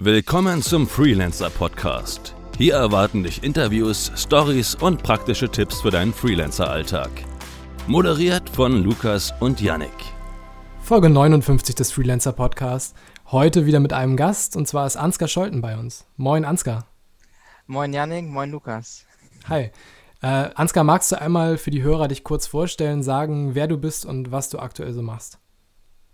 Willkommen zum Freelancer Podcast. Hier erwarten dich Interviews, Stories und praktische Tipps für deinen Freelancer-Alltag. Moderiert von Lukas und Yannick. Folge 59 des Freelancer Podcasts. Heute wieder mit einem Gast und zwar ist Ansgar Scholten bei uns. Moin Ansgar. Moin Yannick, moin Lukas. Hi. Äh, Ansgar, magst du einmal für die Hörer dich kurz vorstellen, sagen, wer du bist und was du aktuell so machst?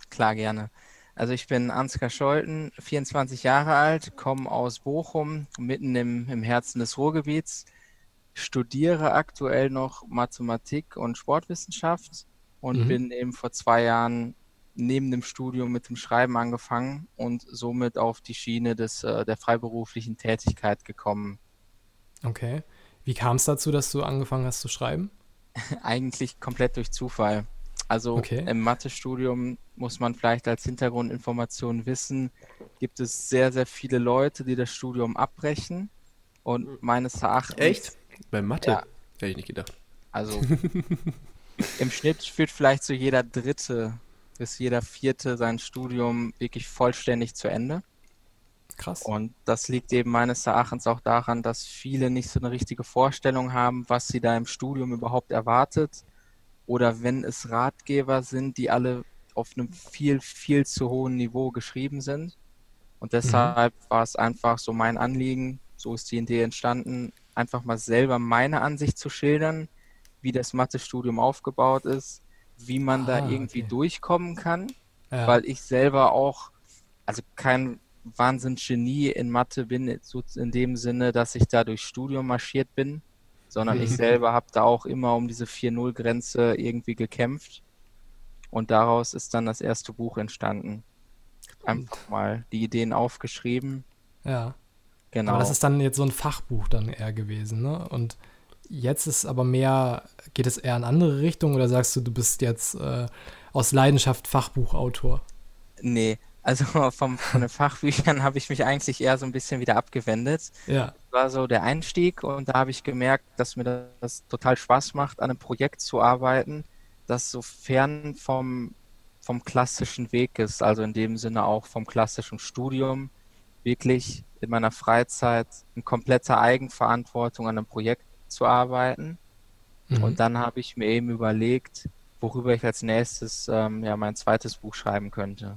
Klar, gerne. Also ich bin Ansgar Scholten, 24 Jahre alt, komme aus Bochum, mitten im, im Herzen des Ruhrgebiets, studiere aktuell noch Mathematik und Sportwissenschaft und mhm. bin eben vor zwei Jahren neben dem Studium mit dem Schreiben angefangen und somit auf die Schiene des, äh, der freiberuflichen Tätigkeit gekommen. Okay. Wie kam es dazu, dass du angefangen hast zu schreiben? Eigentlich komplett durch Zufall. Also okay. im Mathestudium muss man vielleicht als Hintergrundinformation wissen, gibt es sehr, sehr viele Leute, die das Studium abbrechen. Und hm. meines Erachtens. Echt? Bei Mathe? Ja, Hätte ich nicht gedacht. Also im Schnitt führt vielleicht so jeder Dritte bis jeder Vierte sein Studium wirklich vollständig zu Ende. Krass. Und das liegt eben meines Erachtens auch daran, dass viele nicht so eine richtige Vorstellung haben, was sie da im Studium überhaupt erwartet. Oder wenn es Ratgeber sind, die alle auf einem viel, viel zu hohen Niveau geschrieben sind. Und deshalb mhm. war es einfach so mein Anliegen, so ist die Idee entstanden, einfach mal selber meine Ansicht zu schildern, wie das Mathestudium aufgebaut ist, wie man ah, da irgendwie okay. durchkommen kann, ja. weil ich selber auch, also kein Wahnsinnsgenie in Mathe bin, so in dem Sinne, dass ich da durchs Studium marschiert bin, sondern ich selber habe da auch immer um diese 4-0-Grenze irgendwie gekämpft. Und daraus ist dann das erste Buch entstanden. Einfach mal die Ideen aufgeschrieben. Ja. Genau. Aber das ist dann jetzt so ein Fachbuch dann eher gewesen, ne? Und jetzt ist aber mehr, geht es eher in andere Richtungen oder sagst du, du bist jetzt äh, aus Leidenschaft Fachbuchautor? Nee, also vom, von den Fachbüchern habe ich mich eigentlich eher so ein bisschen wieder abgewendet. Ja. Das war so der Einstieg und da habe ich gemerkt, dass mir das total Spaß macht, an einem Projekt zu arbeiten, das so fern vom, vom klassischen Weg ist, also in dem Sinne auch vom klassischen Studium, wirklich in meiner Freizeit in kompletter Eigenverantwortung an einem Projekt zu arbeiten. Mhm. Und dann habe ich mir eben überlegt, worüber ich als nächstes ähm, ja mein zweites Buch schreiben könnte.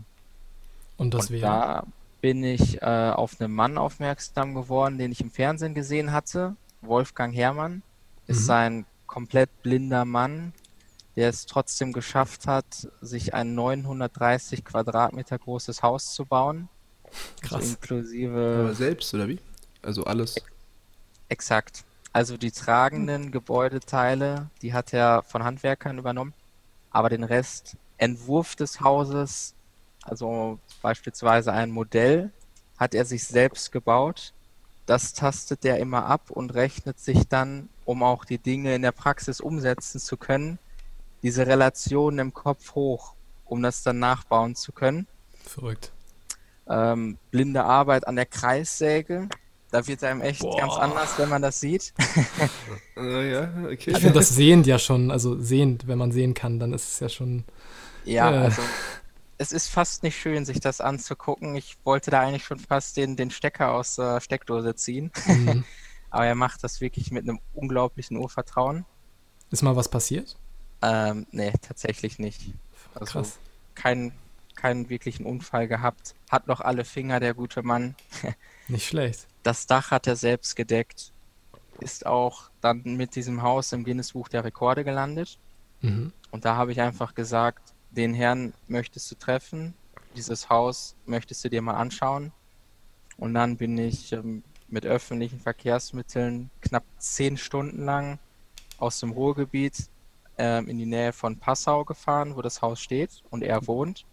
Und das wäre? Da bin ich äh, auf einen Mann aufmerksam geworden, den ich im Fernsehen gesehen hatte. Wolfgang Herrmann ist mhm. ein komplett blinder Mann, der es trotzdem geschafft hat, sich ein 930 Quadratmeter großes Haus zu bauen. Krass. Also inklusive. Aber selbst, oder wie? Also alles. Exakt. Also die tragenden hm. Gebäudeteile, die hat er von Handwerkern übernommen. Aber den Rest, Entwurf des Hauses, also beispielsweise ein Modell, hat er sich selbst gebaut. Das tastet er immer ab und rechnet sich dann, um auch die Dinge in der Praxis umsetzen zu können, diese Relationen im Kopf hoch, um das dann nachbauen zu können. Verrückt. Ähm, blinde Arbeit an der Kreissäge. Da wird einem echt Boah. ganz anders, wenn man das sieht. uh, ja, okay. Ich finde das sehend ja schon, also sehend, wenn man sehen kann, dann ist es ja schon. Ja, äh. also es ist fast nicht schön, sich das anzugucken. Ich wollte da eigentlich schon fast den, den Stecker aus der Steckdose ziehen. Mhm. Aber er macht das wirklich mit einem unglaublichen Urvertrauen. Ist mal was passiert? Ähm, nee, tatsächlich nicht. Also Krass. Keinen keinen wirklichen Unfall gehabt. Hat noch alle Finger, der gute Mann. nicht schlecht. Das Dach hat er selbst gedeckt. Ist auch dann mit diesem Haus im Guinness-Buch der Rekorde gelandet. Mhm. Und da habe ich einfach gesagt, den Herrn möchtest du treffen, dieses Haus möchtest du dir mal anschauen. Und dann bin ich ähm, mit öffentlichen Verkehrsmitteln knapp zehn Stunden lang aus dem Ruhrgebiet ähm, in die Nähe von Passau gefahren, wo das Haus steht und er wohnt.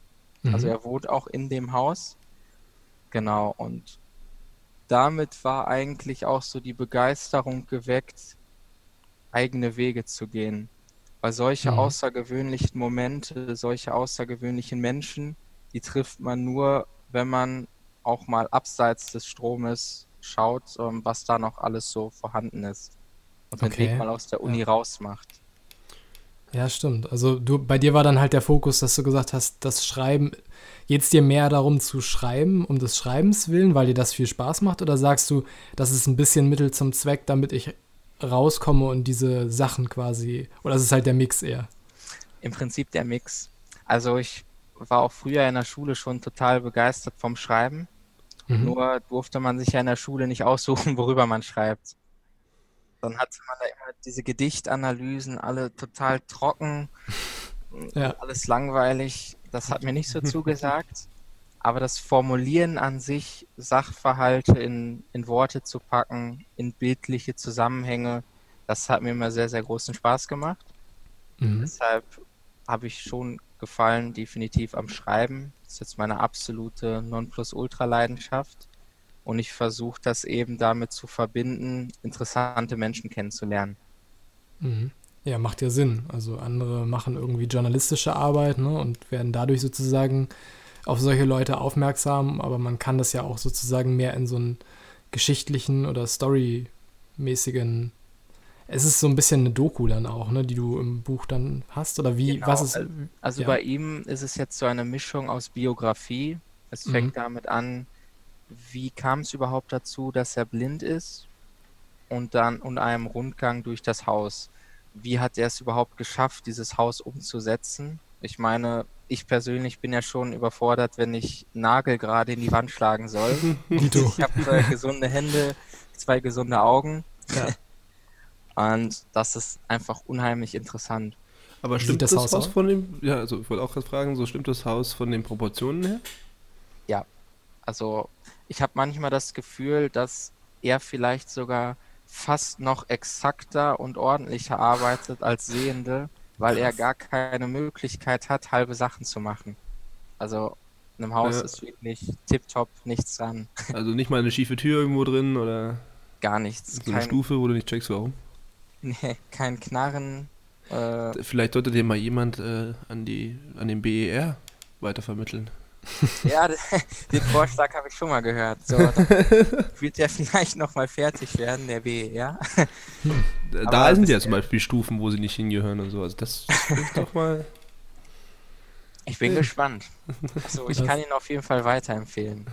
Mhm. Also er wohnt auch in dem Haus. Genau, und damit war eigentlich auch so die Begeisterung geweckt, eigene Wege zu gehen. Weil solche mhm. außergewöhnlichen Momente, solche außergewöhnlichen Menschen, die trifft man nur, wenn man auch mal abseits des Stromes schaut, ähm, was da noch alles so vorhanden ist. Und den okay. Weg mal aus der Uni ja. rausmacht. Ja, stimmt. Also du, bei dir war dann halt der Fokus, dass du gesagt hast, das Schreiben geht es dir mehr darum zu schreiben, um des Schreibens willen, weil dir das viel Spaß macht? Oder sagst du, das ist ein bisschen Mittel zum Zweck, damit ich rauskomme und diese Sachen quasi, oder ist es halt der Mix eher? Im Prinzip der Mix. Also ich war auch früher in der Schule schon total begeistert vom Schreiben. Mhm. Nur durfte man sich ja in der Schule nicht aussuchen, worüber man schreibt. Dann hatte man da immer diese Gedichtanalysen, alle total trocken, ja. alles langweilig. Das hat mir nicht so zugesagt. Aber das Formulieren an sich, Sachverhalte in, in Worte zu packen, in bildliche Zusammenhänge, das hat mir immer sehr, sehr großen Spaß gemacht. Mhm. Deshalb habe ich schon Gefallen definitiv am Schreiben. Das ist jetzt meine absolute Nonplusultra-Leidenschaft. Und ich versuche das eben damit zu verbinden, interessante Menschen kennenzulernen. Mhm. Ja, macht ja Sinn. Also andere machen irgendwie journalistische Arbeit ne, und werden dadurch sozusagen auf solche Leute aufmerksam, aber man kann das ja auch sozusagen mehr in so einen geschichtlichen oder storymäßigen es ist so ein bisschen eine Doku dann auch, ne, die du im Buch dann hast oder wie genau, was ist also ja. bei ihm ist es jetzt so eine Mischung aus Biografie. Es fängt mhm. damit an, wie kam es überhaupt dazu, dass er blind ist und dann und einem Rundgang durch das Haus. Wie hat er es überhaupt geschafft, dieses Haus umzusetzen? Ich meine, ich persönlich bin ja schon überfordert, wenn ich Nagel gerade in die Wand schlagen soll. ich habe äh, gesunde Hände, zwei gesunde Augen. Ja. Und das ist einfach unheimlich interessant. Aber stimmt das, das, Haus, Haus von dem, ja, also ich wollte auch gerade fragen, so stimmt das Haus von den Proportionen her? Ja, also ich habe manchmal das Gefühl, dass er vielleicht sogar fast noch exakter und ordentlicher arbeitet als Sehende, weil er gar keine Möglichkeit hat, halbe Sachen zu machen. Also in einem Haus ja. ist wirklich tipptopp nichts dran. Also nicht mal eine schiefe Tür irgendwo drin oder gar nichts. So eine kein, Stufe, wo du nicht checkst, warum? Nee, kein Knarren. Äh, Vielleicht sollte dir mal jemand äh, an, die, an den BER weitervermitteln. Ja, den Vorschlag habe ich schon mal gehört. So, wird der vielleicht nochmal fertig werden, der BER. Da, da sind ja zum Beispiel Stufen, wo sie nicht hingehören und so. Also das ist doch mal. Ich bin gespannt. Also ich kann ihn auf jeden Fall weiterempfehlen.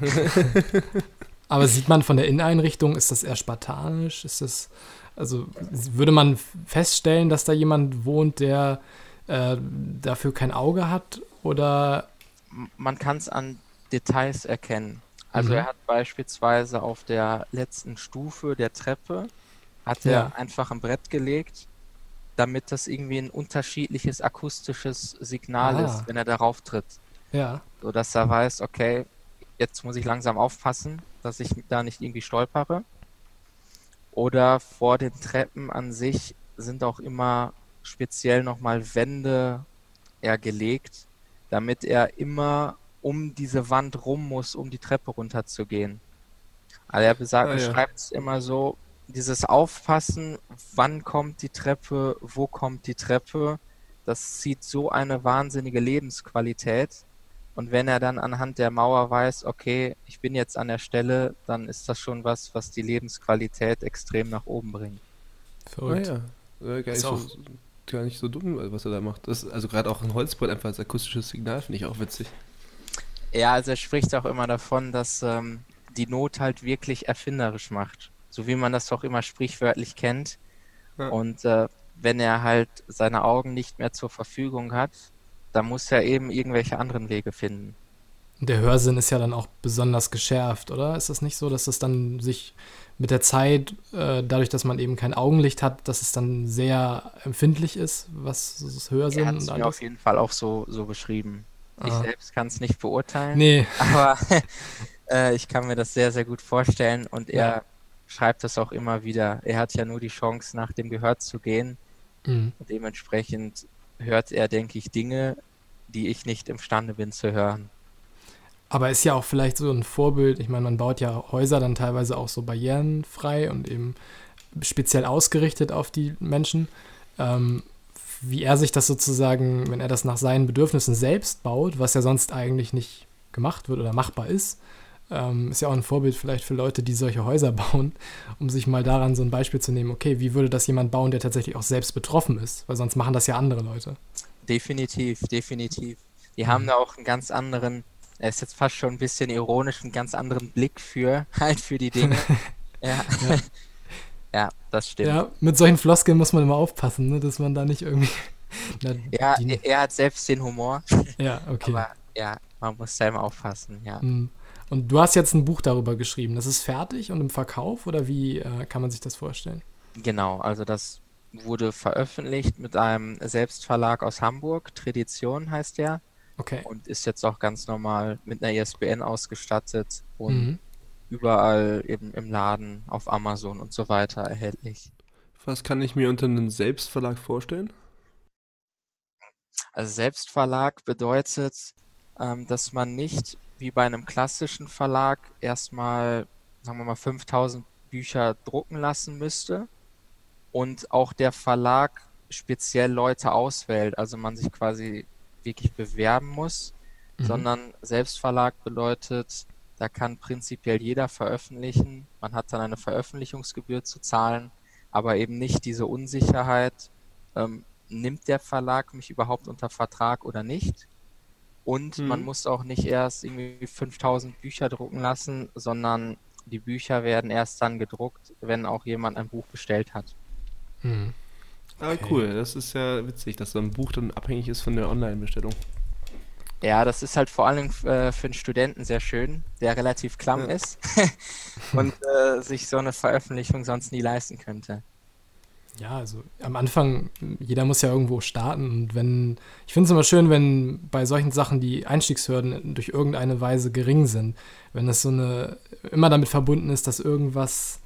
Aber sieht man von der Inneneinrichtung, ist das eher spartanisch? Ist das also würde man feststellen, dass da jemand wohnt, der äh, dafür kein Auge hat oder? Man kann es an Details erkennen. Also mhm. er hat beispielsweise auf der letzten Stufe der Treppe hat er ja. einfach ein Brett gelegt, damit das irgendwie ein unterschiedliches akustisches Signal ah. ist, wenn er darauf tritt. Ja. So dass er weiß, okay, jetzt muss ich langsam aufpassen, dass ich da nicht irgendwie stolpere. Oder vor den Treppen an sich sind auch immer speziell nochmal Wände er gelegt, damit er immer um diese Wand rum muss, um die Treppe runterzugehen. Also er besagt, ah, ja. schreibt es immer so, dieses Aufpassen, wann kommt die Treppe, wo kommt die Treppe, das zieht so eine wahnsinnige Lebensqualität. Und wenn er dann anhand der Mauer weiß, okay, ich bin jetzt an der Stelle, dann ist das schon was, was die Lebensqualität extrem nach oben bringt. Verrückt. Ah, ja. Nicht so, gar nicht so dumm, was er da macht. Das, also gerade auch ein Holzbrett einfach als akustisches Signal finde ich auch witzig. Ja, also er spricht auch immer davon, dass ähm, die Not halt wirklich erfinderisch macht. So wie man das doch immer sprichwörtlich kennt. Ja. Und äh, wenn er halt seine Augen nicht mehr zur Verfügung hat, da muss er eben irgendwelche anderen Wege finden. Der Hörsinn ist ja dann auch besonders geschärft, oder? Ist das nicht so, dass es dann sich mit der Zeit, äh, dadurch, dass man eben kein Augenlicht hat, dass es dann sehr empfindlich ist, was das Hörsinn er und mir auf jeden Fall auch so, so beschrieben. Ah. Ich selbst kann es nicht beurteilen. Nee. Aber äh, ich kann mir das sehr, sehr gut vorstellen und er ja. schreibt das auch immer wieder. Er hat ja nur die Chance, nach dem Gehör zu gehen. Mhm. Und dementsprechend hört er, denke ich, Dinge, die ich nicht imstande bin zu hören. Aber ist ja auch vielleicht so ein Vorbild. Ich meine, man baut ja Häuser dann teilweise auch so barrierenfrei und eben speziell ausgerichtet auf die Menschen. Ähm, wie er sich das sozusagen, wenn er das nach seinen Bedürfnissen selbst baut, was ja sonst eigentlich nicht gemacht wird oder machbar ist, ähm, ist ja auch ein Vorbild vielleicht für Leute, die solche Häuser bauen, um sich mal daran so ein Beispiel zu nehmen, okay, wie würde das jemand bauen, der tatsächlich auch selbst betroffen ist? Weil sonst machen das ja andere Leute. Definitiv, definitiv. Die mhm. haben da auch einen ganz anderen er ist jetzt fast schon ein bisschen ironisch, einen ganz anderen Blick für, halt für die Dinge. ja. ja. ja. das stimmt. Ja, mit solchen Floskeln muss man immer aufpassen, ne, dass man da nicht irgendwie. Na, ja, er, er hat selbst den Humor. Ja, okay. Aber ja, man muss da immer aufpassen, ja. Mhm. Und du hast jetzt ein Buch darüber geschrieben. Das ist fertig und im Verkauf oder wie äh, kann man sich das vorstellen? Genau, also das wurde veröffentlicht mit einem Selbstverlag aus Hamburg. Tradition heißt der. Okay. Und ist jetzt auch ganz normal mit einer ISBN ausgestattet und mhm. überall eben im Laden, auf Amazon und so weiter erhältlich. Was kann ich mir unter einem Selbstverlag vorstellen? Also Selbstverlag bedeutet, ähm, dass man nicht wie bei einem klassischen Verlag erstmal, sagen wir mal, 5000 Bücher drucken lassen müsste und auch der Verlag speziell Leute auswählt, also man sich quasi wirklich bewerben muss, mhm. sondern Selbstverlag bedeutet, da kann prinzipiell jeder veröffentlichen. Man hat dann eine Veröffentlichungsgebühr zu zahlen, aber eben nicht diese Unsicherheit, ähm, nimmt der Verlag mich überhaupt unter Vertrag oder nicht? Und mhm. man muss auch nicht erst irgendwie 5000 Bücher drucken lassen, sondern die Bücher werden erst dann gedruckt, wenn auch jemand ein Buch bestellt hat. Mhm. Ah, okay. Cool. Das ist ja witzig, dass so ein Buch dann abhängig ist von der Online-Bestellung. Ja, das ist halt vor allem äh, für einen Studenten sehr schön, der relativ klamm ja. ist und äh, sich so eine Veröffentlichung sonst nie leisten könnte. Ja, also am Anfang, jeder muss ja irgendwo starten und wenn, ich finde es immer schön, wenn bei solchen Sachen die Einstiegshürden durch irgendeine Weise gering sind. Wenn es so eine, immer damit verbunden ist, dass irgendwas,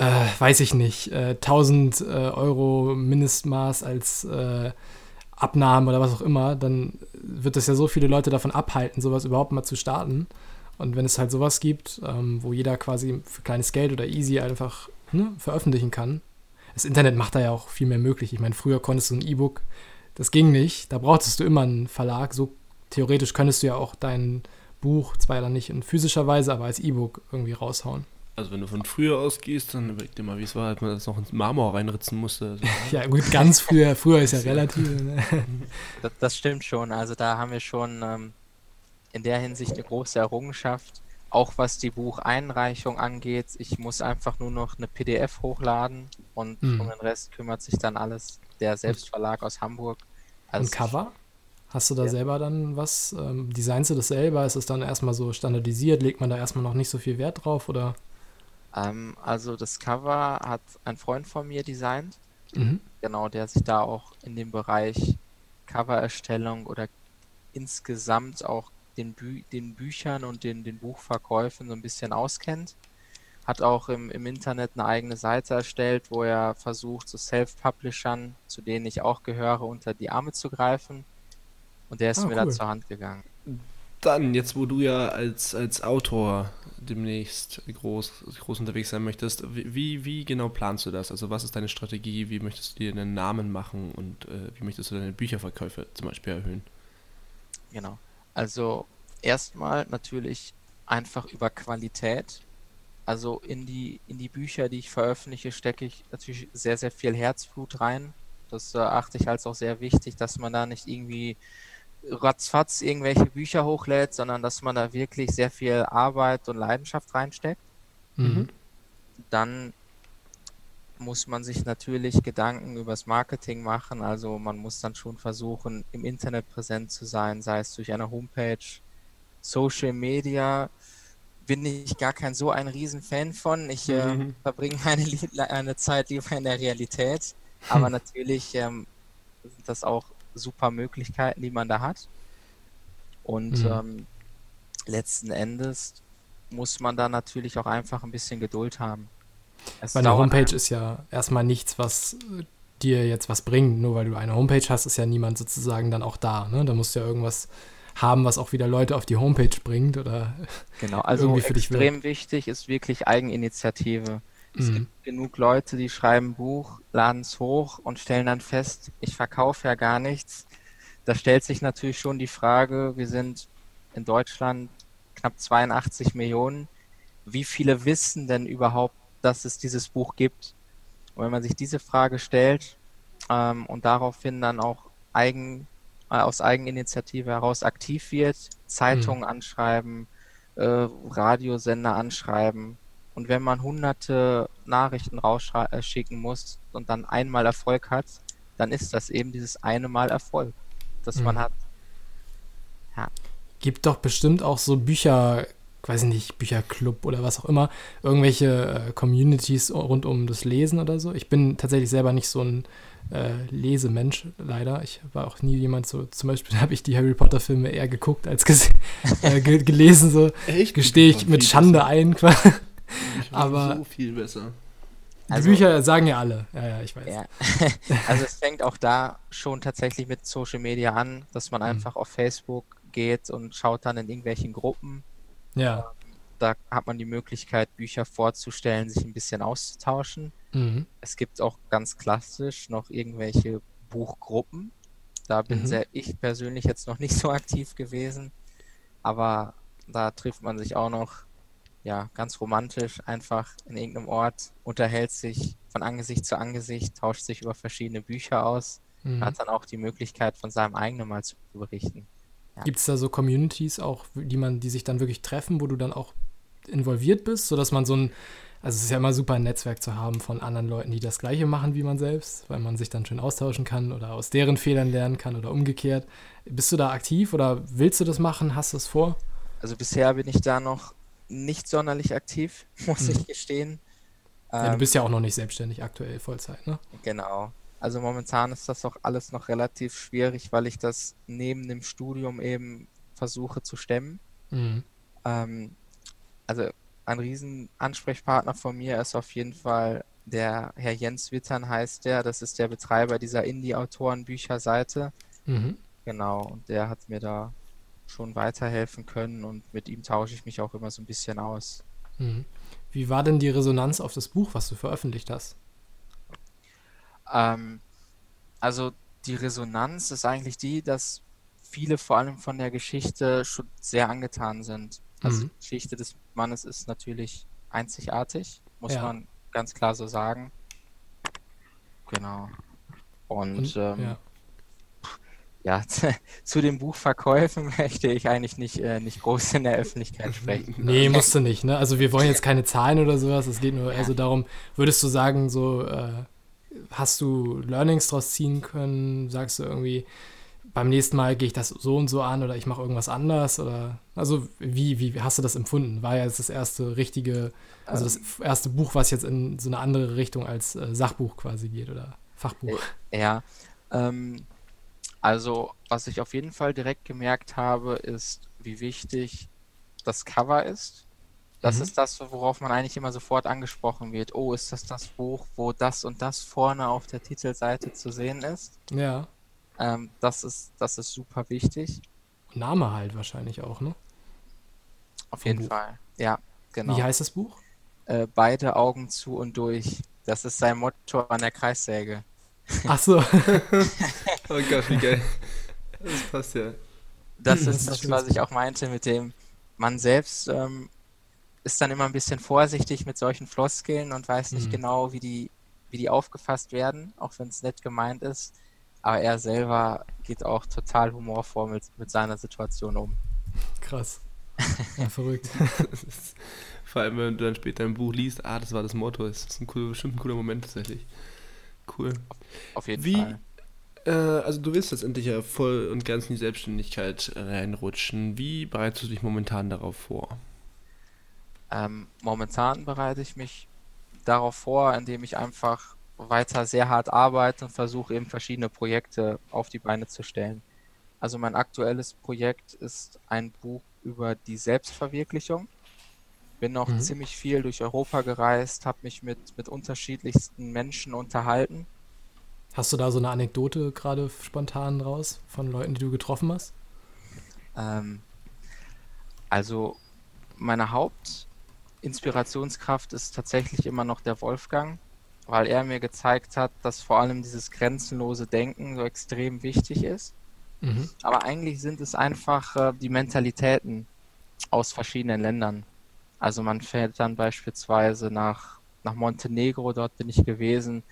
äh, weiß ich nicht, äh, 1000 äh, Euro Mindestmaß als äh, Abnahme oder was auch immer, dann wird es ja so viele Leute davon abhalten, sowas überhaupt mal zu starten. Und wenn es halt sowas gibt, ähm, wo jeder quasi für kleines Geld oder easy einfach ne, veröffentlichen kann, das Internet macht da ja auch viel mehr möglich. Ich meine, früher konntest du ein E-Book, das ging nicht. Da brauchtest du immer einen Verlag. So theoretisch könntest du ja auch dein Buch, zwar dann nicht in physischer Weise, aber als E-Book irgendwie raushauen. Also wenn du von früher ausgehst, dann überleg dir mal, wie es war, als man das noch ins Marmor reinritzen musste. Also, ja gut, ganz früher, früher ist ja relativ. Ne? das, das, stimmt schon. Also da haben wir schon ähm, in der Hinsicht eine große Errungenschaft auch was die Bucheinreichung angeht, ich muss einfach nur noch eine PDF hochladen und mhm. um den Rest kümmert sich dann alles der Selbstverlag aus Hamburg. Also und Cover? Hast du da ja. selber dann was? Ähm, designst du das selber? Ist es dann erstmal so standardisiert? Legt man da erstmal noch nicht so viel Wert drauf oder? Ähm, also das Cover hat ein Freund von mir designt. Mhm. Genau, der sich da auch in dem Bereich Covererstellung oder insgesamt auch den, Bü den Büchern und den, den Buchverkäufen so ein bisschen auskennt. Hat auch im, im Internet eine eigene Seite erstellt, wo er versucht, so Self-Publishern, zu denen ich auch gehöre, unter die Arme zu greifen. Und der ist ah, mir cool. da zur Hand gegangen. Dann, jetzt wo du ja als, als Autor demnächst groß, groß unterwegs sein möchtest, wie, wie genau planst du das? Also was ist deine Strategie? Wie möchtest du dir einen Namen machen und äh, wie möchtest du deine Bücherverkäufe zum Beispiel erhöhen? Genau. Also erstmal natürlich einfach über Qualität. Also in die, in die Bücher, die ich veröffentliche, stecke ich natürlich sehr, sehr viel Herzblut rein. Das erachte ich als auch sehr wichtig, dass man da nicht irgendwie ratzfatz irgendwelche Bücher hochlädt, sondern dass man da wirklich sehr viel Arbeit und Leidenschaft reinsteckt. Mhm. Dann muss man sich natürlich Gedanken übers Marketing machen. Also man muss dann schon versuchen, im Internet präsent zu sein, sei es durch eine Homepage, Social Media. Bin ich gar kein so ein Riesenfan von. Ich äh, mhm. verbringe meine, eine Zeit lieber in der Realität. Aber natürlich ähm, sind das auch super Möglichkeiten, die man da hat. Und mhm. ähm, letzten Endes muss man da natürlich auch einfach ein bisschen Geduld haben. Es weil eine Homepage ist ja erstmal nichts, was dir jetzt was bringt. Nur weil du eine Homepage hast, ist ja niemand sozusagen dann auch da. Ne? Da musst du ja irgendwas haben, was auch wieder Leute auf die Homepage bringt oder genau. Also extrem dich wichtig ist wirklich Eigeninitiative. Es mhm. gibt genug Leute, die schreiben Buch, laden es hoch und stellen dann fest, ich verkaufe ja gar nichts. Da stellt sich natürlich schon die Frage, wir sind in Deutschland knapp 82 Millionen. Wie viele wissen denn überhaupt, dass es dieses Buch gibt. Und wenn man sich diese Frage stellt ähm, und daraufhin dann auch eigen, äh, aus Eigeninitiative heraus aktiv wird, Zeitungen mhm. anschreiben, äh, Radiosender anschreiben. Und wenn man hunderte Nachrichten rausschicken äh, muss und dann einmal Erfolg hat, dann ist das eben dieses eine Mal Erfolg, das mhm. man hat. Ja. Gibt doch bestimmt auch so Bücher, weiß nicht, Bücherclub oder was auch immer, irgendwelche äh, Communities rund um das Lesen oder so. Ich bin tatsächlich selber nicht so ein äh, Lesemensch, leider. Ich war auch nie jemand so, zum Beispiel habe ich die Harry Potter Filme eher geguckt als äh, gelesen, so Echt? gestehe ich mit Schande ein. Aber so viel besser. Die also, Bücher sagen ja alle. Ja, ja, ich weiß. Ja. also es fängt auch da schon tatsächlich mit Social Media an, dass man mhm. einfach mhm. auf Facebook geht und schaut dann in irgendwelchen Gruppen. Ja. Da hat man die Möglichkeit, Bücher vorzustellen, sich ein bisschen auszutauschen. Mhm. Es gibt auch ganz klassisch noch irgendwelche Buchgruppen. Da bin mhm. sehr, ich persönlich jetzt noch nicht so aktiv gewesen, aber da trifft man sich auch noch ja, ganz romantisch einfach in irgendeinem Ort, unterhält sich von Angesicht zu Angesicht, tauscht sich über verschiedene Bücher aus, mhm. hat dann auch die Möglichkeit, von seinem eigenen mal zu berichten. Ja. Gibt es da so Communities auch, die man, die sich dann wirklich treffen, wo du dann auch involviert bist, sodass man so ein also es ist ja immer super, ein Netzwerk zu haben von anderen Leuten, die das Gleiche machen wie man selbst, weil man sich dann schön austauschen kann oder aus deren Fehlern lernen kann oder umgekehrt. Bist du da aktiv oder willst du das machen? Hast du es vor? Also bisher bin ich da noch nicht sonderlich aktiv, muss mhm. ich gestehen. Ja, ähm, du bist ja auch noch nicht selbstständig aktuell Vollzeit, ne? Genau. Also momentan ist das auch alles noch relativ schwierig, weil ich das neben dem Studium eben versuche zu stemmen. Mhm. Ähm, also ein Riesenansprechpartner von mir ist auf jeden Fall der Herr Jens Wittern heißt der. Das ist der Betreiber dieser Indie-Autoren-Bücherseite. Mhm. Genau, und der hat mir da schon weiterhelfen können und mit ihm tausche ich mich auch immer so ein bisschen aus. Mhm. Wie war denn die Resonanz auf das Buch, was du veröffentlicht hast? Ähm, also die Resonanz ist eigentlich die, dass viele vor allem von der Geschichte schon sehr angetan sind. Also mhm. die Geschichte des Mannes ist natürlich einzigartig, muss ja. man ganz klar so sagen. Genau. Und, Und ähm, ja ja, zu den Buchverkäufen möchte ich eigentlich nicht, äh, nicht groß in der Öffentlichkeit sprechen. Nee, musst du nicht, ne? Also wir wollen jetzt keine Zahlen oder sowas, es geht nur ja. also darum, würdest du sagen, so äh, hast du Learnings draus ziehen können? Sagst du irgendwie, beim nächsten Mal gehe ich das so und so an oder ich mache irgendwas anders? Oder also wie, wie hast du das empfunden? War ja jetzt das erste richtige, also das ähm. erste Buch, was jetzt in so eine andere Richtung als äh, Sachbuch quasi geht oder Fachbuch? Ja, ähm, also, was ich auf jeden Fall direkt gemerkt habe, ist, wie wichtig das Cover ist. Das mhm. ist das, worauf man eigentlich immer sofort angesprochen wird. Oh, ist das das Buch, wo das und das vorne auf der Titelseite zu sehen ist? Ja. Ähm, das ist, das ist super wichtig. Name halt wahrscheinlich auch, ne? Auf jeden Buch. Fall, ja, genau. Wie heißt das Buch? Äh, beide Augen zu und durch. Das ist sein Motto an der Kreissäge. Ach so. oh Gott, wie geil. Das passt ja. Das ist das, was ich auch meinte mit dem, man selbst ähm, ist dann immer ein bisschen vorsichtig mit solchen Floskeln und weiß nicht mhm. genau, wie die, wie die aufgefasst werden, auch wenn es nett gemeint ist. Aber er selber geht auch total humorvoll mit, mit seiner Situation um. Krass. Ja, verrückt. Vor allem, wenn du dann später im Buch liest, ah, das war das Motto, das ist ein cooler, bestimmt ein cooler Moment tatsächlich. Cool. Auf jeden Wie, Fall. Äh, also du willst letztendlich ja voll und ganz in die Selbstständigkeit reinrutschen. Wie bereitest du dich momentan darauf vor? Ähm, momentan bereite ich mich darauf vor, indem ich einfach weiter sehr hart arbeite und versuche eben verschiedene Projekte auf die Beine zu stellen. Also mein aktuelles Projekt ist ein Buch über die Selbstverwirklichung bin noch mhm. ziemlich viel durch Europa gereist, habe mich mit, mit unterschiedlichsten Menschen unterhalten. Hast du da so eine Anekdote gerade spontan raus von Leuten, die du getroffen hast? Ähm, also meine Hauptinspirationskraft ist tatsächlich immer noch der Wolfgang, weil er mir gezeigt hat, dass vor allem dieses grenzenlose Denken so extrem wichtig ist. Mhm. Aber eigentlich sind es einfach äh, die Mentalitäten aus verschiedenen Ländern. Also man fährt dann beispielsweise nach, nach Montenegro, dort bin ich gewesen,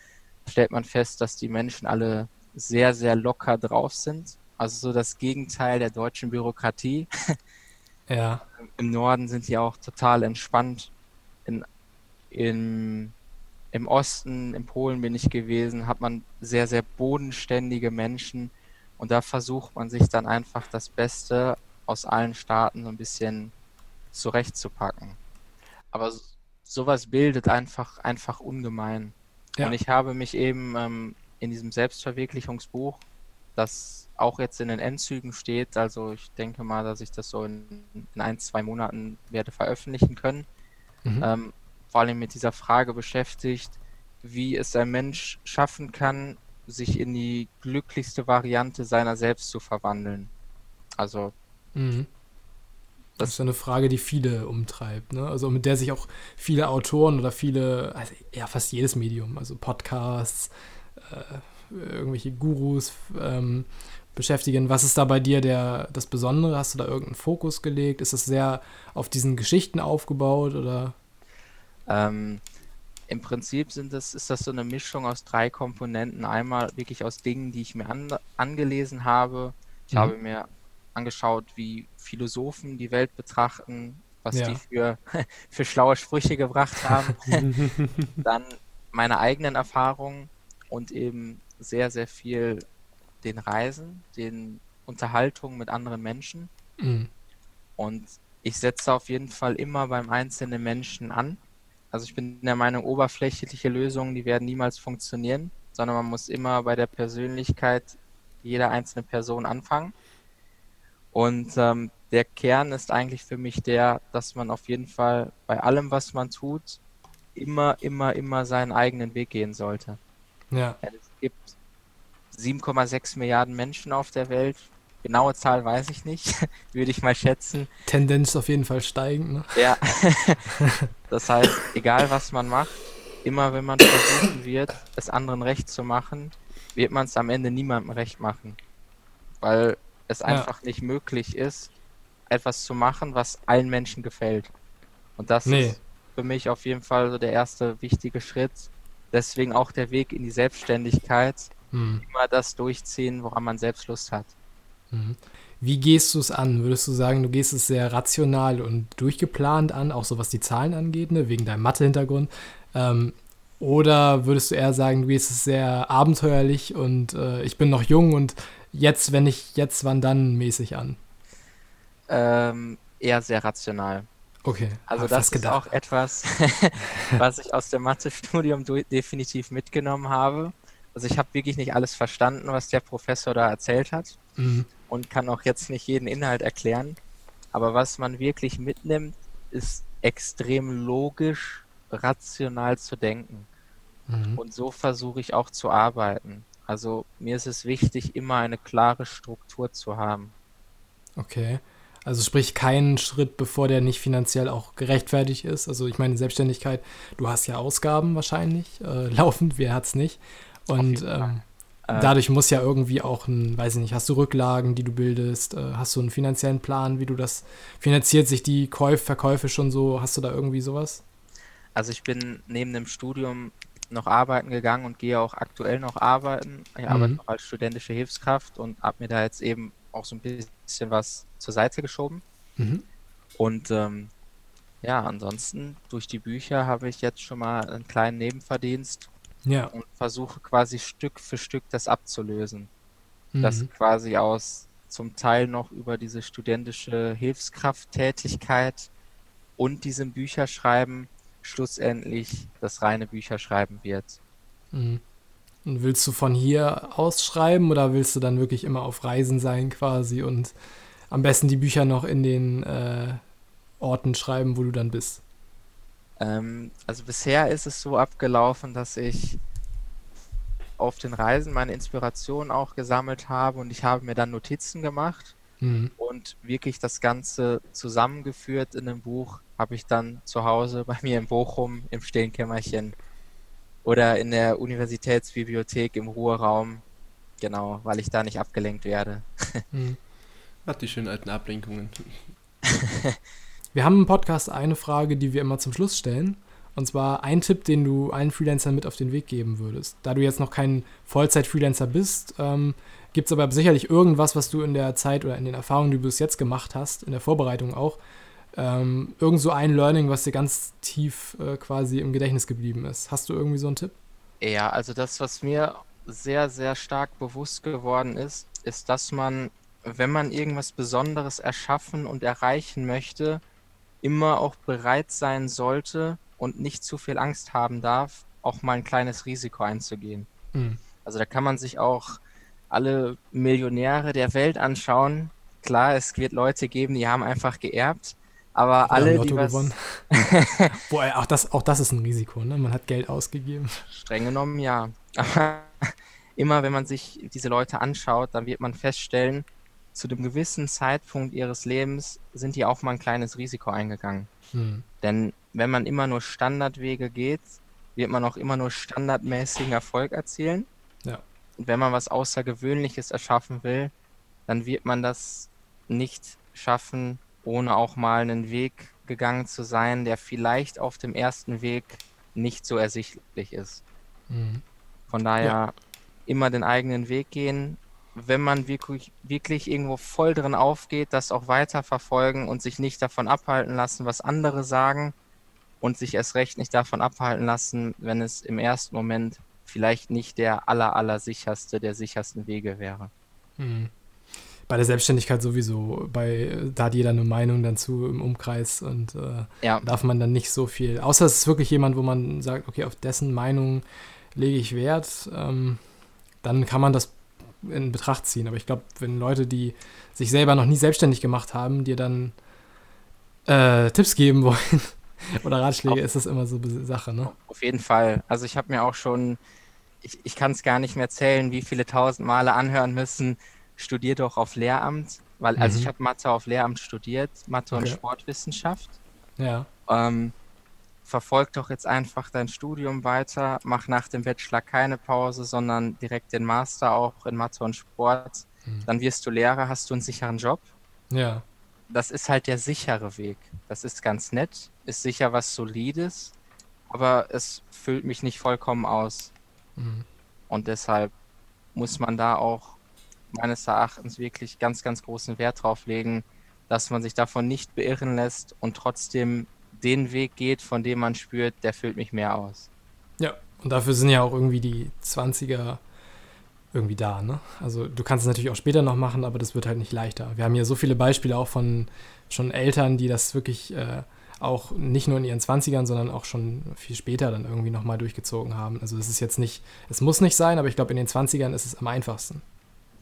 stellt man fest, dass die Menschen alle sehr, sehr locker drauf sind. Also so das Gegenteil der deutschen Bürokratie. Ja. Im Norden sind die auch total entspannt. In, in, Im Osten, in Polen bin ich gewesen, hat man sehr, sehr bodenständige Menschen. Und da versucht man sich dann einfach das Beste aus allen Staaten so ein bisschen zurechtzupacken. Aber sowas bildet einfach, einfach ungemein. Ja. Und ich habe mich eben ähm, in diesem Selbstverwirklichungsbuch, das auch jetzt in den Endzügen steht, also ich denke mal, dass ich das so in, in ein, zwei Monaten werde veröffentlichen können, mhm. ähm, vor allem mit dieser Frage beschäftigt, wie es ein Mensch schaffen kann, sich in die glücklichste Variante seiner selbst zu verwandeln. Also mhm. Das ist ja eine Frage, die viele umtreibt, ne? Also mit der sich auch viele Autoren oder viele, also ja, fast jedes Medium, also Podcasts, äh, irgendwelche Gurus ähm, beschäftigen. Was ist da bei dir der, das Besondere? Hast du da irgendeinen Fokus gelegt? Ist es sehr auf diesen Geschichten aufgebaut oder? Ähm, Im Prinzip sind das, ist das so eine Mischung aus drei Komponenten. Einmal wirklich aus Dingen, die ich mir an, angelesen habe. Ich mhm. habe mir angeschaut, wie Philosophen die Welt betrachten, was ja. die für, für schlaue Sprüche gebracht haben. Dann meine eigenen Erfahrungen und eben sehr, sehr viel den Reisen, den Unterhaltungen mit anderen Menschen. Mhm. Und ich setze auf jeden Fall immer beim einzelnen Menschen an. Also ich bin der Meinung, oberflächliche Lösungen, die werden niemals funktionieren, sondern man muss immer bei der Persönlichkeit jeder einzelnen Person anfangen. Und ähm, der Kern ist eigentlich für mich der, dass man auf jeden Fall bei allem, was man tut, immer, immer, immer seinen eigenen Weg gehen sollte. Ja. es gibt 7,6 Milliarden Menschen auf der Welt. Genaue Zahl weiß ich nicht, würde ich mal schätzen. Tendenz auf jeden Fall steigend. Ne? Ja. das heißt, egal was man macht, immer wenn man versuchen wird, es anderen recht zu machen, wird man es am Ende niemandem recht machen. Weil es einfach ja. nicht möglich ist, etwas zu machen, was allen Menschen gefällt. Und das nee. ist für mich auf jeden Fall so der erste wichtige Schritt. Deswegen auch der Weg in die Selbstständigkeit. Mhm. Immer das durchziehen, woran man selbst Lust hat. Mhm. Wie gehst du es an? Würdest du sagen, du gehst es sehr rational und durchgeplant an, auch so was die Zahlen angeht, ne, wegen deinem Mathe-Hintergrund? Ähm, oder würdest du eher sagen, du gehst es sehr abenteuerlich und äh, ich bin noch jung und jetzt, wenn ich jetzt, wann dann mäßig an? Ähm, eher sehr rational. Okay. Also das ist gedacht. auch etwas, was ich aus dem Mathestudium definitiv mitgenommen habe. Also ich habe wirklich nicht alles verstanden, was der Professor da erzählt hat mhm. und kann auch jetzt nicht jeden Inhalt erklären. Aber was man wirklich mitnimmt, ist extrem logisch, rational zu denken. Mhm. Und so versuche ich auch zu arbeiten. Also mir ist es wichtig, immer eine klare Struktur zu haben. Okay. Also sprich keinen Schritt, bevor der nicht finanziell auch gerechtfertigt ist. Also ich meine, Selbstständigkeit, du hast ja Ausgaben wahrscheinlich, äh, laufend, wer hat es nicht. Und ähm, äh, dadurch muss ja irgendwie auch ein, weiß ich nicht, hast du Rücklagen, die du bildest, äh, hast du einen finanziellen Plan, wie du das finanziert sich die Käufe, Verkäufe schon so, hast du da irgendwie sowas? Also ich bin neben dem Studium noch arbeiten gegangen und gehe auch aktuell noch arbeiten. Ich mhm. arbeite noch als studentische Hilfskraft und habe mir da jetzt eben auch so ein bisschen was zur Seite geschoben. Mhm. Und ähm, ja, ansonsten durch die Bücher habe ich jetzt schon mal einen kleinen Nebenverdienst ja. und versuche quasi Stück für Stück das abzulösen. Mhm. Das quasi aus zum Teil noch über diese studentische Hilfskrafttätigkeit und diesem Bücherschreiben schlussendlich das reine Bücherschreiben wird. Mhm. Und willst du von hier aus schreiben oder willst du dann wirklich immer auf Reisen sein quasi und am besten die Bücher noch in den äh, Orten schreiben, wo du dann bist? Ähm, also bisher ist es so abgelaufen, dass ich auf den Reisen meine Inspiration auch gesammelt habe und ich habe mir dann Notizen gemacht mhm. und wirklich das Ganze zusammengeführt in einem Buch habe ich dann zu Hause bei mir in Bochum im stillen Kämmerchen oder in der Universitätsbibliothek im Ruheraum, genau, weil ich da nicht abgelenkt werde. mhm. Hat die schönen alten Ablenkungen. wir haben im Podcast eine Frage, die wir immer zum Schluss stellen. Und zwar ein Tipp, den du allen Freelancern mit auf den Weg geben würdest. Da du jetzt noch kein Vollzeit-Freelancer bist, ähm, Gibt es aber sicherlich irgendwas, was du in der Zeit oder in den Erfahrungen, die du bis jetzt gemacht hast, in der Vorbereitung auch, ähm, irgend so ein Learning, was dir ganz tief äh, quasi im Gedächtnis geblieben ist. Hast du irgendwie so einen Tipp? Ja, also das, was mir sehr, sehr stark bewusst geworden ist, ist, dass man, wenn man irgendwas Besonderes erschaffen und erreichen möchte, immer auch bereit sein sollte und nicht zu viel Angst haben darf, auch mal ein kleines Risiko einzugehen. Mhm. Also da kann man sich auch alle Millionäre der Welt anschauen. Klar, es wird Leute geben, die haben einfach geerbt, aber ja, alle, die was... Boah, auch das, auch das ist ein Risiko, ne? Man hat Geld ausgegeben. Streng genommen, ja. Aber immer wenn man sich diese Leute anschaut, dann wird man feststellen, zu einem gewissen Zeitpunkt ihres Lebens sind die auch mal ein kleines Risiko eingegangen. Hm. Denn wenn man immer nur Standardwege geht, wird man auch immer nur standardmäßigen Erfolg erzielen. Ja. Und wenn man was Außergewöhnliches erschaffen will, dann wird man das nicht schaffen, ohne auch mal einen Weg gegangen zu sein, der vielleicht auf dem ersten Weg nicht so ersichtlich ist. Mhm. Von daher ja. immer den eigenen Weg gehen, wenn man wirklich, wirklich irgendwo voll drin aufgeht, das auch weiter verfolgen und sich nicht davon abhalten lassen, was andere sagen und sich erst recht nicht davon abhalten lassen, wenn es im ersten Moment vielleicht nicht der aller, aller sicherste der sichersten Wege wäre. Mhm. Bei der Selbstständigkeit sowieso, bei da hat jeder eine Meinung dazu im Umkreis und äh, ja. darf man dann nicht so viel, außer es ist wirklich jemand, wo man sagt, okay, auf dessen Meinung lege ich Wert, ähm, dann kann man das in Betracht ziehen. Aber ich glaube, wenn Leute, die sich selber noch nie selbstständig gemacht haben, dir dann äh, Tipps geben wollen oder Ratschläge, auf, ist das immer so eine Sache, ne? Auf jeden Fall. Also ich habe mir auch schon, ich, ich kann es gar nicht mehr zählen, wie viele tausend Male anhören müssen, studier doch auf Lehramt, weil, mhm. also ich habe Mathe auf Lehramt studiert, Mathe okay. und Sportwissenschaft. Ja. Ähm, verfolg doch jetzt einfach dein Studium weiter, mach nach dem Bachelor keine Pause, sondern direkt den Master auch in Mathe und Sport. Mhm. Dann wirst du Lehrer, hast du einen sicheren Job. Ja. Das ist halt der sichere Weg. Das ist ganz nett, ist sicher was Solides, aber es füllt mich nicht vollkommen aus. Mhm. Und deshalb muss man da auch meines Erachtens wirklich ganz, ganz großen Wert drauf legen, dass man sich davon nicht beirren lässt und trotzdem den Weg geht, von dem man spürt, der füllt mich mehr aus. Ja, und dafür sind ja auch irgendwie die 20er irgendwie da, ne? Also du kannst es natürlich auch später noch machen, aber das wird halt nicht leichter. Wir haben hier so viele Beispiele auch von schon Eltern, die das wirklich äh, auch nicht nur in ihren 20ern, sondern auch schon viel später dann irgendwie nochmal durchgezogen haben. Also es ist jetzt nicht, es muss nicht sein, aber ich glaube, in den 20ern ist es am einfachsten.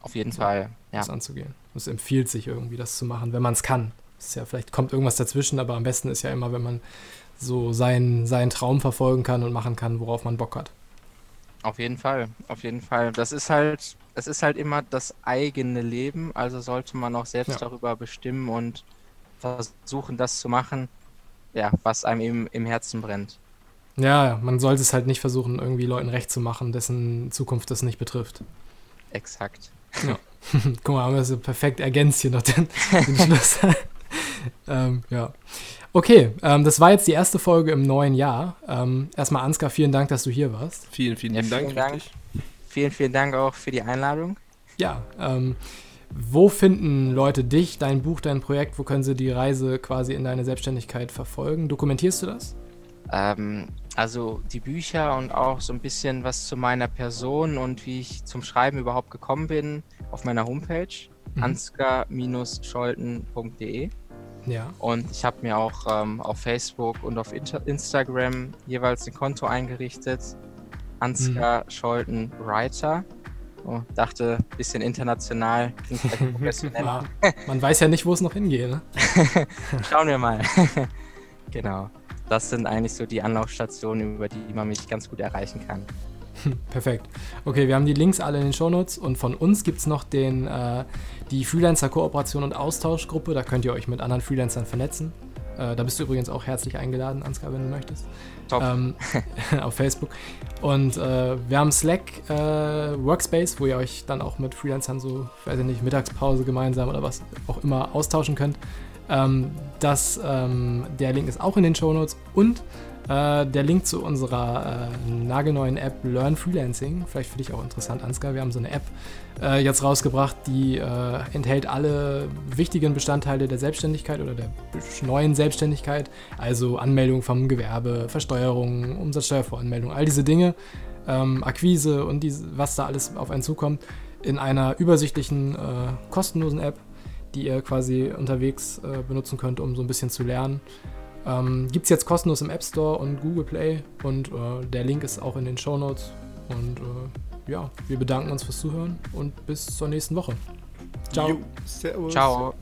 Auf jeden so, Fall, ja. Das anzugehen. Es empfiehlt sich irgendwie, das zu machen, wenn man es kann ist ja, vielleicht kommt irgendwas dazwischen, aber am besten ist ja immer, wenn man so seinen, seinen Traum verfolgen kann und machen kann, worauf man Bock hat. Auf jeden Fall, auf jeden Fall. Das ist halt, es ist halt immer das eigene Leben, also sollte man auch selbst ja. darüber bestimmen und versuchen, das zu machen, ja, was einem im, im Herzen brennt. Ja, man sollte es halt nicht versuchen, irgendwie Leuten recht zu machen, dessen Zukunft das nicht betrifft. Exakt. Ja. Guck mal, haben wir so perfekt ergänzt hier noch den, den Schluss. ähm, ja. Okay, ähm, das war jetzt die erste Folge im neuen Jahr. Ähm, erstmal Ansgar, vielen Dank, dass du hier warst. Vielen, vielen, ja, vielen Dank. Dank. Vielen, vielen Dank auch für die Einladung. Ja, ähm, wo finden Leute dich, dein Buch, dein Projekt? Wo können sie die Reise quasi in deine Selbstständigkeit verfolgen? Dokumentierst du das? Also die Bücher und auch so ein bisschen was zu meiner Person und wie ich zum Schreiben überhaupt gekommen bin auf meiner Homepage mhm. ansgar-scholten.de. Ja. Und ich habe mir auch ähm, auf Facebook und auf Inter Instagram jeweils ein Konto eingerichtet. Ansgar mhm. Scholten Writer. Oh, dachte, bisschen international, klingt professionell. ja, man weiß ja nicht, wo es noch hingeht. Ne? Schauen wir mal. genau. Das sind eigentlich so die Anlaufstationen, über die man mich ganz gut erreichen kann. Perfekt. Okay, wir haben die Links alle in den Shownotes und von uns gibt es noch den, äh, die Freelancer-Kooperation und Austauschgruppe. Da könnt ihr euch mit anderen Freelancern vernetzen. Äh, da bist du übrigens auch herzlich eingeladen, Ansgar, wenn du möchtest. Top. Ähm, auf Facebook. Und äh, wir haben Slack äh, Workspace, wo ihr euch dann auch mit Freelancern so, weiß ich nicht, Mittagspause gemeinsam oder was auch immer austauschen könnt. Ähm, das, ähm, der Link ist auch in den Shownotes und Äh, der Link zu unserer äh, nagelneuen App Learn Freelancing, vielleicht für dich auch interessant, Ansgar. Wir haben so eine App äh, jetzt rausgebracht, die äh, enthält alle wichtigen Bestandteile der Selbstständigkeit oder der neuen Selbstständigkeit, also Anmeldung vom Gewerbe, Versteuerung, Umsatzsteuervoranmeldung, all diese Dinge, ähm, Akquise und die, was da alles auf einen zukommt, in einer übersichtlichen, äh, kostenlosen App, die ihr quasi unterwegs äh, benutzen könnt, um so ein bisschen zu lernen. Ähm, Gibt es jetzt kostenlos im App Store und Google Play und äh, der Link ist auch in den Show Notes. Und äh, ja, wir bedanken uns fürs Zuhören und bis zur nächsten Woche. Ciao. Jo, servus. Ciao.